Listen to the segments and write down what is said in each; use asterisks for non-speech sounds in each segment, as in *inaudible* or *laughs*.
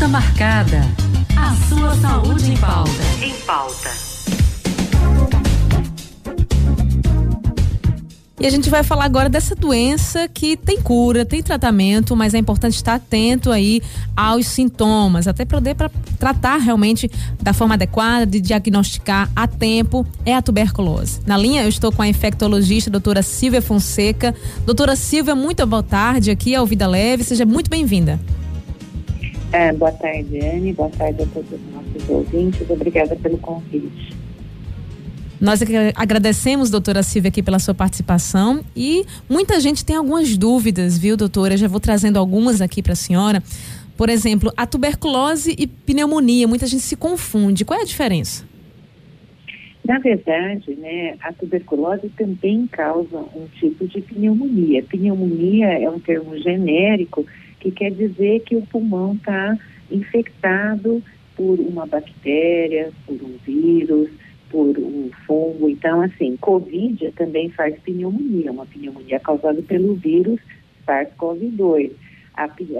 Consulta marcada. A sua saúde em pauta. Em pauta. E a gente vai falar agora dessa doença que tem cura, tem tratamento, mas é importante estar atento aí aos sintomas, até poder para tratar realmente da forma adequada, de diagnosticar a tempo, é a tuberculose. Na linha eu estou com a infectologista doutora Silvia Fonseca. Doutora Silvia, muito boa tarde aqui ao Vida Leve, seja muito bem-vinda. É, boa tarde, Anne, boa tarde a todos os nossos ouvintes, obrigada pelo convite. Nós agradecemos, doutora Silvia, aqui pela sua participação e muita gente tem algumas dúvidas, viu, doutora? Eu já vou trazendo algumas aqui para a senhora. Por exemplo, a tuberculose e pneumonia, muita gente se confunde. Qual é a diferença? Na verdade, né, a tuberculose também causa um tipo de pneumonia. Pneumonia é um termo genérico que quer dizer que o pulmão está infectado por uma bactéria, por um vírus, por um fungo. Então, assim, Covid também faz pneumonia, uma pneumonia causada pelo vírus SARS-CoV-2.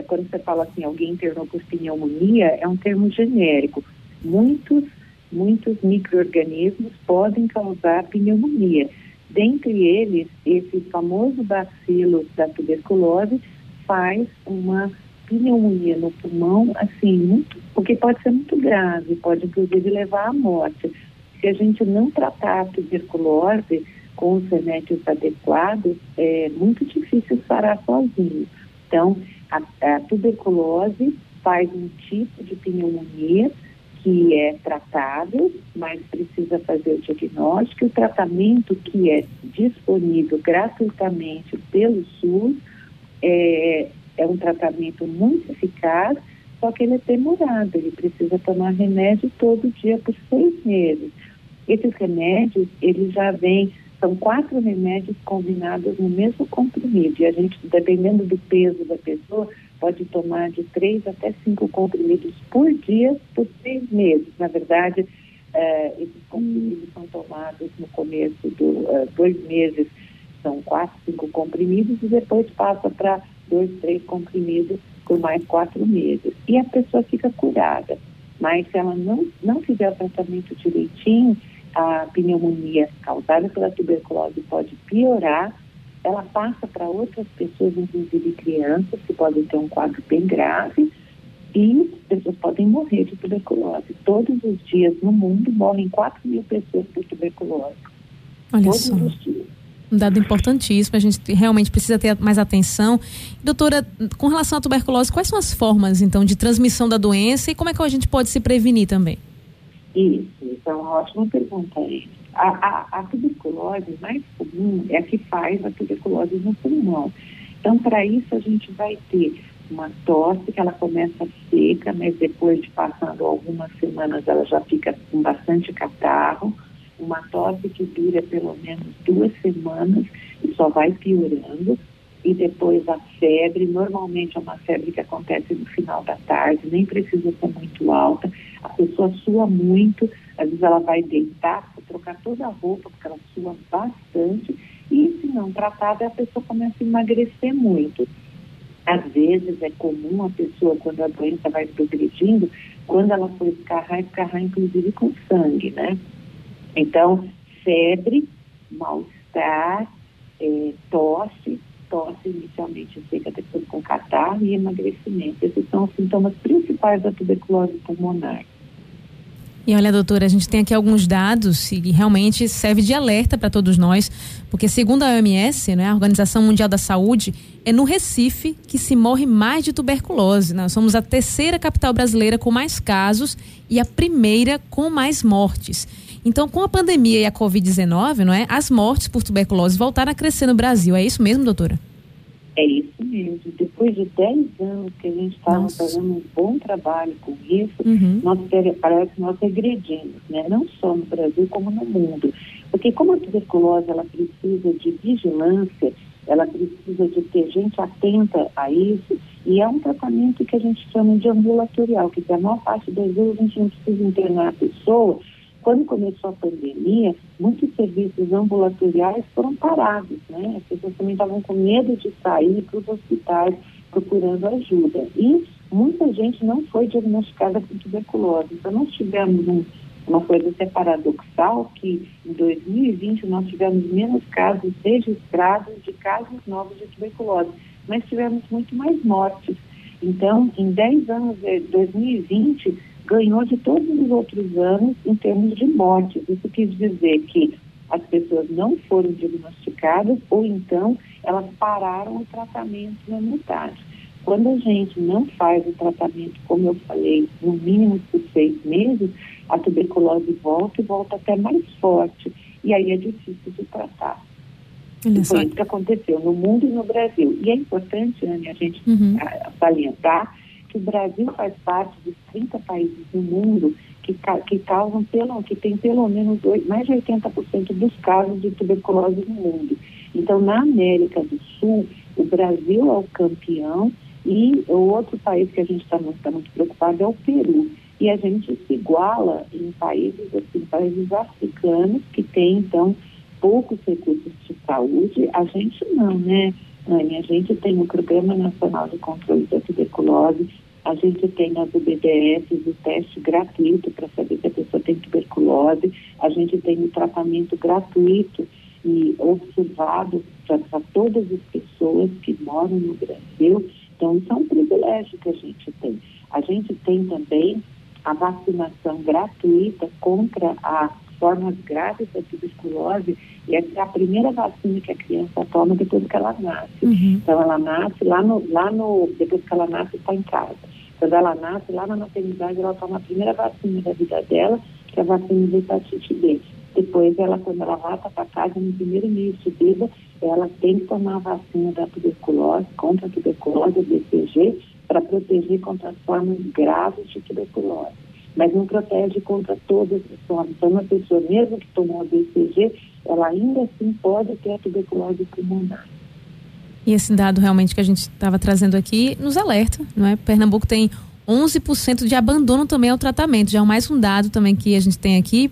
Quando você fala assim, alguém internou por pneumonia, é um termo genérico. Muitos, muitos micro-organismos podem causar pneumonia. Dentre eles, esse famoso bacilo da tuberculose faz uma pneumonia no pulmão, assim, muito, porque pode ser muito grave, pode inclusive levar à morte se a gente não tratar a tuberculose com os remédios adequados, é muito difícil parar sozinho. Então, a, a tuberculose faz um tipo de pneumonia que é tratável, mas precisa fazer o diagnóstico. O tratamento que é disponível gratuitamente pelo SUS é, é um tratamento muito eficaz, só que ele é demorado, ele precisa tomar remédio todo dia por seis meses. Esses remédios, eles já vêm, são quatro remédios combinados no mesmo comprimido. E a gente, dependendo do peso da pessoa, pode tomar de três até cinco comprimidos por dia por seis meses. Na verdade, uh, esses comprimidos são tomados no começo do uh, dois meses, são quatro, cinco comprimidos, e depois passa para dois, três comprimidos por mais quatro meses. E a pessoa fica curada. Mas se ela não, não fizer o tratamento direitinho, a pneumonia causada pela tuberculose pode piorar, ela passa para outras pessoas, inclusive crianças, que podem ter um quadro bem grave, e pessoas podem morrer de tuberculose. Todos os dias no mundo morrem 4 mil pessoas por tuberculose. Olha Todos só. os dias. Um dado importantíssimo, a gente realmente precisa ter mais atenção. Doutora, com relação à tuberculose, quais são as formas, então, de transmissão da doença e como é que a gente pode se prevenir também? Isso, isso é uma ótima pergunta. A, a, a tuberculose mais comum é a que faz a tuberculose no pulmão. Então, para isso, a gente vai ter uma tosse que ela começa seca, mas depois de passando algumas semanas ela já fica com bastante catarro, uma tosse que dura pelo menos duas semanas e só vai piorando e depois a febre, normalmente é uma febre que acontece no final da tarde, nem precisa ser muito alta, a pessoa sua muito, às vezes ela vai deitar, trocar toda a roupa, porque ela sua bastante, e se não tratada, a pessoa começa a emagrecer muito. Às vezes é comum a pessoa, quando a doença vai progredindo, quando ela for escarrar, escarrar inclusive com sangue, né? Então, febre, mal-estar, é, tosse, tosse inicialmente seca, depois com catarro e emagrecimento. Esses são os sintomas principais da tuberculose pulmonar. E olha, doutora, a gente tem aqui alguns dados e realmente serve de alerta para todos nós, porque segundo a OMS, né, a Organização Mundial da Saúde, é no Recife que se morre mais de tuberculose. Nós somos a terceira capital brasileira com mais casos e a primeira com mais mortes. Então, com a pandemia e a Covid-19, não é? As mortes por tuberculose voltaram a crescer no Brasil. É isso mesmo, doutora? É isso mesmo. Depois de 10 anos que a gente estava fazendo um bom trabalho com isso, uhum. nós, parece que nós regredimos, né? Não só no Brasil, como no mundo. Porque como a tuberculose, ela precisa de vigilância, ela precisa de ter gente atenta a isso, e é um tratamento que a gente chama de ambulatorial, que a maior parte das vezes a gente não precisa internar a pessoa, quando começou a pandemia, muitos serviços ambulatoriais foram parados, né? As pessoas também estavam com medo de sair para os hospitais procurando ajuda. E muita gente não foi diagnosticada com tuberculose. Então, nós tivemos um, uma coisa até paradoxal, que em 2020 nós tivemos menos casos registrados de casos novos de tuberculose, mas tivemos muito mais mortes. Então, em 10 anos de 2020, ganhou de todos os outros anos em termos de mortes. Isso quis dizer que as pessoas não foram diagnosticadas ou então elas pararam o tratamento na metade. Quando a gente não faz o tratamento, como eu falei, no mínimo por seis meses, a tuberculose volta e volta até mais forte. E aí é difícil de tratar. Olha Foi isso que aconteceu no mundo e no Brasil. E é importante, Anne, a gente uhum. salientar que o Brasil faz parte dos 30 países do mundo que, que causam pelo, que tem pelo menos dois, mais de 80% dos casos de tuberculose no mundo. Então, na América do Sul, o Brasil é o campeão e o outro país que a gente está tá muito preocupado é o Peru. E a gente se iguala em países, assim, países africanos que têm, então, poucos recursos de saúde. A gente não, né, Anne? A gente tem o Programa Nacional de Controle da Tuberculose, a gente tem nas UBDS o teste gratuito para saber se a pessoa tem tuberculose, a gente tem o tratamento gratuito e observado para todas as pessoas que moram no Brasil. Então, isso é um privilégio que a gente tem. A gente tem também a vacinação gratuita contra as formas graves da tuberculose e é a primeira vacina que a criança toma depois que ela nasce. Uhum. Então, ela nasce lá no, lá no, depois que ela nasce, está em casa. Quando ela nasce, lá na maternidade, ela toma a primeira vacina da vida dela, que é a vacina de hepatite B. Depois, ela, quando ela volta para casa, no primeiro mês de vida, ela tem que tomar a vacina da tuberculose, contra a tuberculose, BCG, para proteger contra as formas graves de tuberculose. Mas não protege contra todas as formas. Então, uma pessoa, mesmo que tomou a BCG, ela ainda assim pode ter a tuberculose pulmonar. E esse dado realmente que a gente estava trazendo aqui nos alerta, não é? Pernambuco tem 11% de abandono também ao tratamento, já é mais um dado também que a gente tem aqui.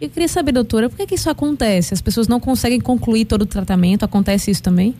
Eu queria saber, doutora, por que, que isso acontece? As pessoas não conseguem concluir todo o tratamento? Acontece isso também?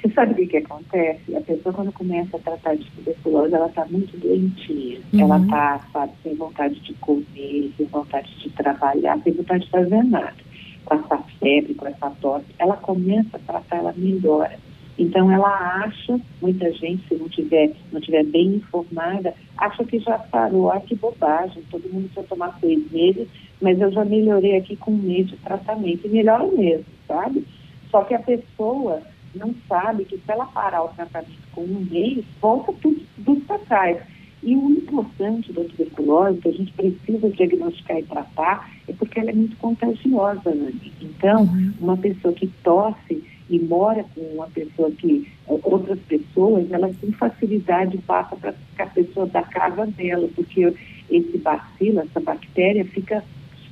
Você sabe o que, que acontece? A pessoa, quando começa a tratar de tuberculose, ela está muito doentinha. Uhum. Ela está, sabe, sem vontade de comer, sem vontade de trabalhar, sem vontade de fazer nada. Com essa febre, com essa tosse, ela começa a tratar, ela melhora. Então ela acha, muita gente, se não tiver, não tiver bem informada, acha que já parou, ah, que bobagem, todo mundo precisa tomar seis meses, mas eu já melhorei aqui com um mês de tratamento, e melhora mesmo, sabe? Só que a pessoa não sabe que se ela parar o tratamento com um mês, volta tudo, tudo para trás. E o importante da tuberculose, que a gente precisa diagnosticar e tratar, é porque ela é muito contagiosa, né? Então, uhum. uma pessoa que tosse e mora com uma pessoa que, outras pessoas, elas têm facilidade passa para a pessoa da casa dela, porque esse bacilo, essa bactéria, fica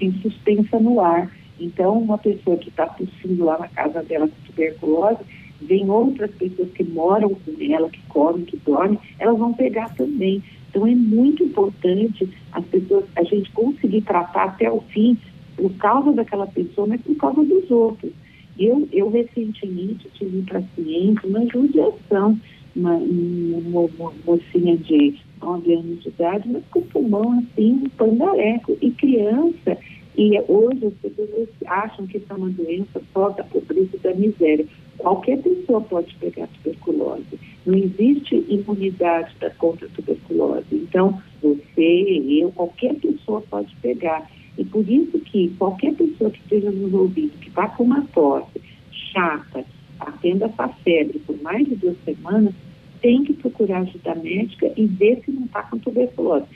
em suspensa no ar. Então, uma pessoa que está tossindo lá na casa dela com tuberculose, vem outras pessoas que moram com ela, que comem, que dormem, elas vão pegar também. Então é muito importante as pessoas, a gente conseguir tratar até o fim por causa daquela pessoa, mas por causa dos outros. Eu, eu recentemente tive um paciente, uma judiação, uma, uma, uma mocinha de 9 anos de idade, mas com pulmão assim, um pandareco, e criança. E hoje as pessoas acham que isso é uma doença só da pobreza da miséria. Qualquer pessoa pode pegar tuberculose. Não existe imunidade contra a tuberculose. Então, você, eu, qualquer pessoa pode pegar. E por isso que qualquer pessoa que esteja nos ouvindo, que está com uma tosse chata, atenda essa febre por mais de duas semanas, tem que procurar ajuda médica e ver se não está com tuberculose.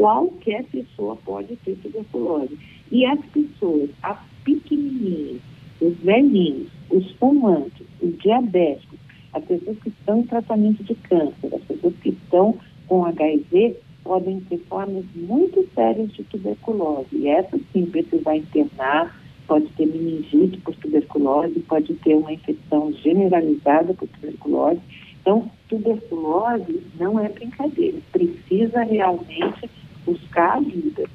Qualquer pessoa pode ter tuberculose. E as pessoas, as pequenininhas, os velhinhos, os fumantes, os diabéticos, as pessoas que estão em tratamento de câncer, as pessoas que estão com HIV, podem ter formas muito sérias de tuberculose. E essa sim precisar internar, pode ter meningite por tuberculose, pode ter uma infecção generalizada por tuberculose. Então, tuberculose não é brincadeira, precisa realmente buscar ajuda.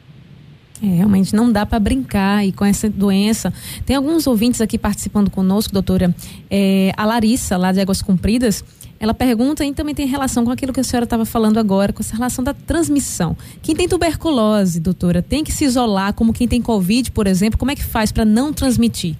É, realmente não dá para brincar e com essa doença. Tem alguns ouvintes aqui participando conosco, doutora. É, a Larissa, lá de Águas Compridas, ela pergunta e também tem relação com aquilo que a senhora estava falando agora, com essa relação da transmissão. Quem tem tuberculose, doutora, tem que se isolar, como quem tem Covid, por exemplo, como é que faz para não transmitir?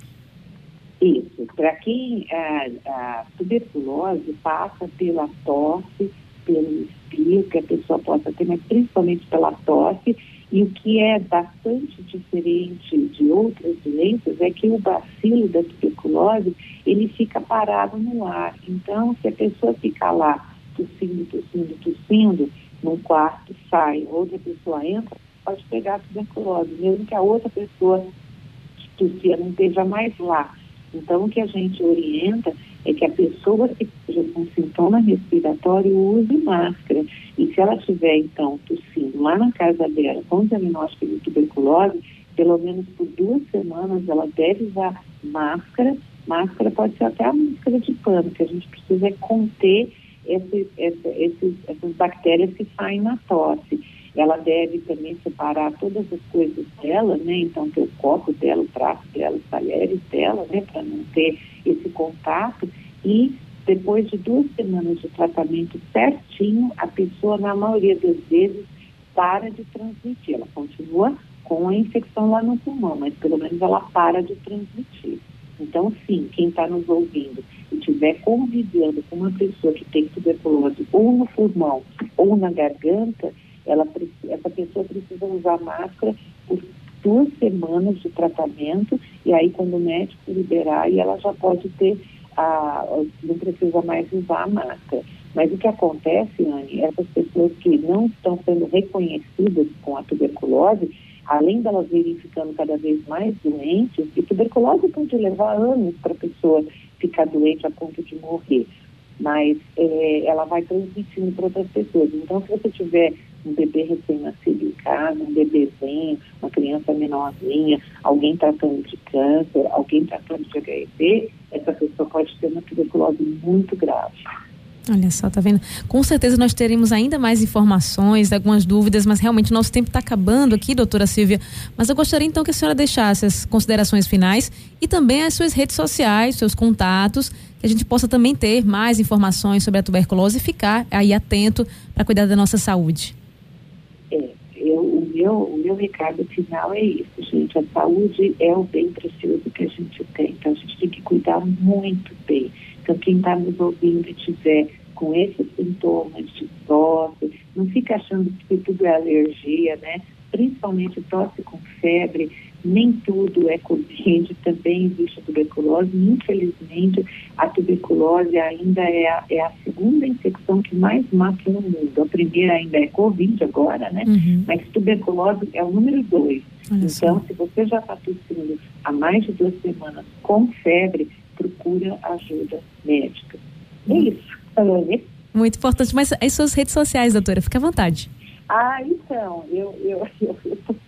Isso, para quem a, a, tuberculose passa pela tosse, pelo espirro que a pessoa possa ter, mas principalmente pela tosse, e o que é bastante diferente de outras doenças é que o bacilo da tuberculose, ele fica parado no ar. Então, se a pessoa ficar lá tossindo, tossindo, tossindo, num quarto, sai, outra pessoa entra, pode pegar a tuberculose, mesmo que a outra pessoa tossia não esteja mais lá. Então, o que a gente orienta é que a pessoa que esteja com sintoma respiratório use máscara. E se ela tiver, então, tossindo lá na casa dela com diagnóstico de tuberculose, pelo menos por duas semanas ela deve usar máscara. Máscara pode ser até a máscara de pano, que a gente precisa é conter esse, esse, esses, essas bactérias que saem na tosse. Ela deve também separar todas as coisas dela, né? Então, ter o copo dela, o prato dela, os talheres dela, né? Para não ter esse contato. E depois de duas semanas de tratamento certinho, a pessoa, na maioria das vezes, para de transmitir. Ela continua com a infecção lá no pulmão, mas pelo menos ela para de transmitir. Então, sim, quem está nos ouvindo e estiver convivendo com uma pessoa que tem tuberculose ou no pulmão ou na garganta, ela, essa pessoa precisa usar máscara por duas semanas de tratamento e aí quando o médico liberar, ela já pode ter a, não precisa mais usar a máscara. Mas o que acontece, Anne, essas pessoas que não estão sendo reconhecidas com a tuberculose, além delas irem ficando cada vez mais doentes, e tuberculose pode levar anos para a pessoa ficar doente a ponto de morrer, mas é, ela vai transmitindo para outras pessoas. Então, se você tiver um bebê recém-nascido em casa, um bebezinho, uma criança menorzinha, alguém tratando de câncer, alguém tratando de HIV, essa pessoa pode ter uma tuberculose muito grave. Olha só, tá vendo? Com certeza nós teremos ainda mais informações, algumas dúvidas, mas realmente nosso tempo está acabando aqui, doutora Silvia. Mas eu gostaria então que a senhora deixasse as considerações finais e também as suas redes sociais, seus contatos, que a gente possa também ter mais informações sobre a tuberculose e ficar aí atento para cuidar da nossa saúde. Meu, o meu recado final é isso, gente. A saúde é o bem precioso que a gente tem, então a gente tem que cuidar muito bem. Então, quem está nos ouvindo e tiver com esses sintomas de tosse, não fica achando que tudo é alergia, né? Principalmente tosse com febre, nem tudo é Covid, também existe tuberculose. Infelizmente, a tuberculose ainda é a, é a, segunda infecção que mais mata no mundo. A primeira ainda é Covid agora, né? Uhum. Mas tuberculose é o número dois. Olha então, se você já está tossindo há mais de duas semanas com febre, procura ajuda médica. É uhum. isso, Alane. Muito importante. Mas as suas redes sociais, doutora, fica à vontade. Ah, então, eu eu *laughs*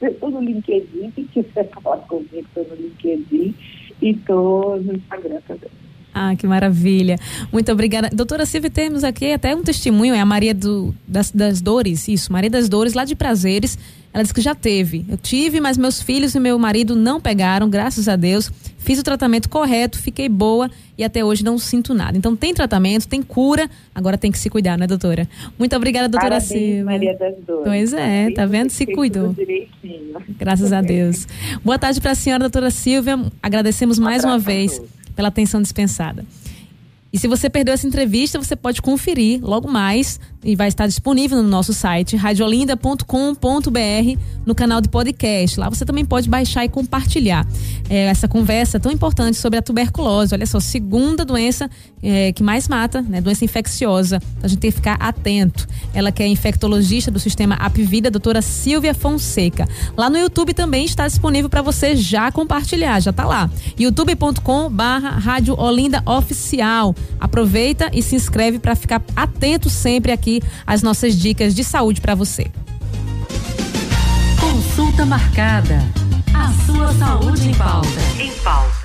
estou no LinkedIn, quem quiser *laughs* falar comigo, estou no LinkedIn e estou no Instagram também. Ah, que maravilha. Muito obrigada. Doutora Silvia, temos aqui até um testemunho, é a Maria do, das, das Dores, isso, Maria das Dores, lá de Prazeres. Ela disse que já teve. Eu tive, mas meus filhos e meu marido não pegaram, graças a Deus. Fiz o tratamento correto, fiquei boa e até hoje não sinto nada. Então tem tratamento, tem cura, agora tem que se cuidar, né, doutora? Muito obrigada, doutora Parabéns, Silvia. Maria das Dores. Pois é, tá vendo? Se cuidou. Graças a Deus. Boa tarde para a senhora, doutora Silvia. Agradecemos mais uma vez pela atenção dispensada. E se você perdeu essa entrevista, você pode conferir logo mais e vai estar disponível no nosso site radiolinda.com.br no canal de podcast. Lá você também pode baixar e compartilhar é, essa conversa tão importante sobre a tuberculose. Olha só, segunda doença é, que mais mata, né? Doença infecciosa. Então a gente tem que ficar atento. Ela que é infectologista do sistema Apvida, doutora Silvia Fonseca. Lá no YouTube também está disponível para você já compartilhar, já está lá. youtube.com barra Rádio Olinda Oficial. Aproveita e se inscreve para ficar atento sempre aqui às nossas dicas de saúde para você. Consulta marcada. A sua saúde em pauta. Em pauta.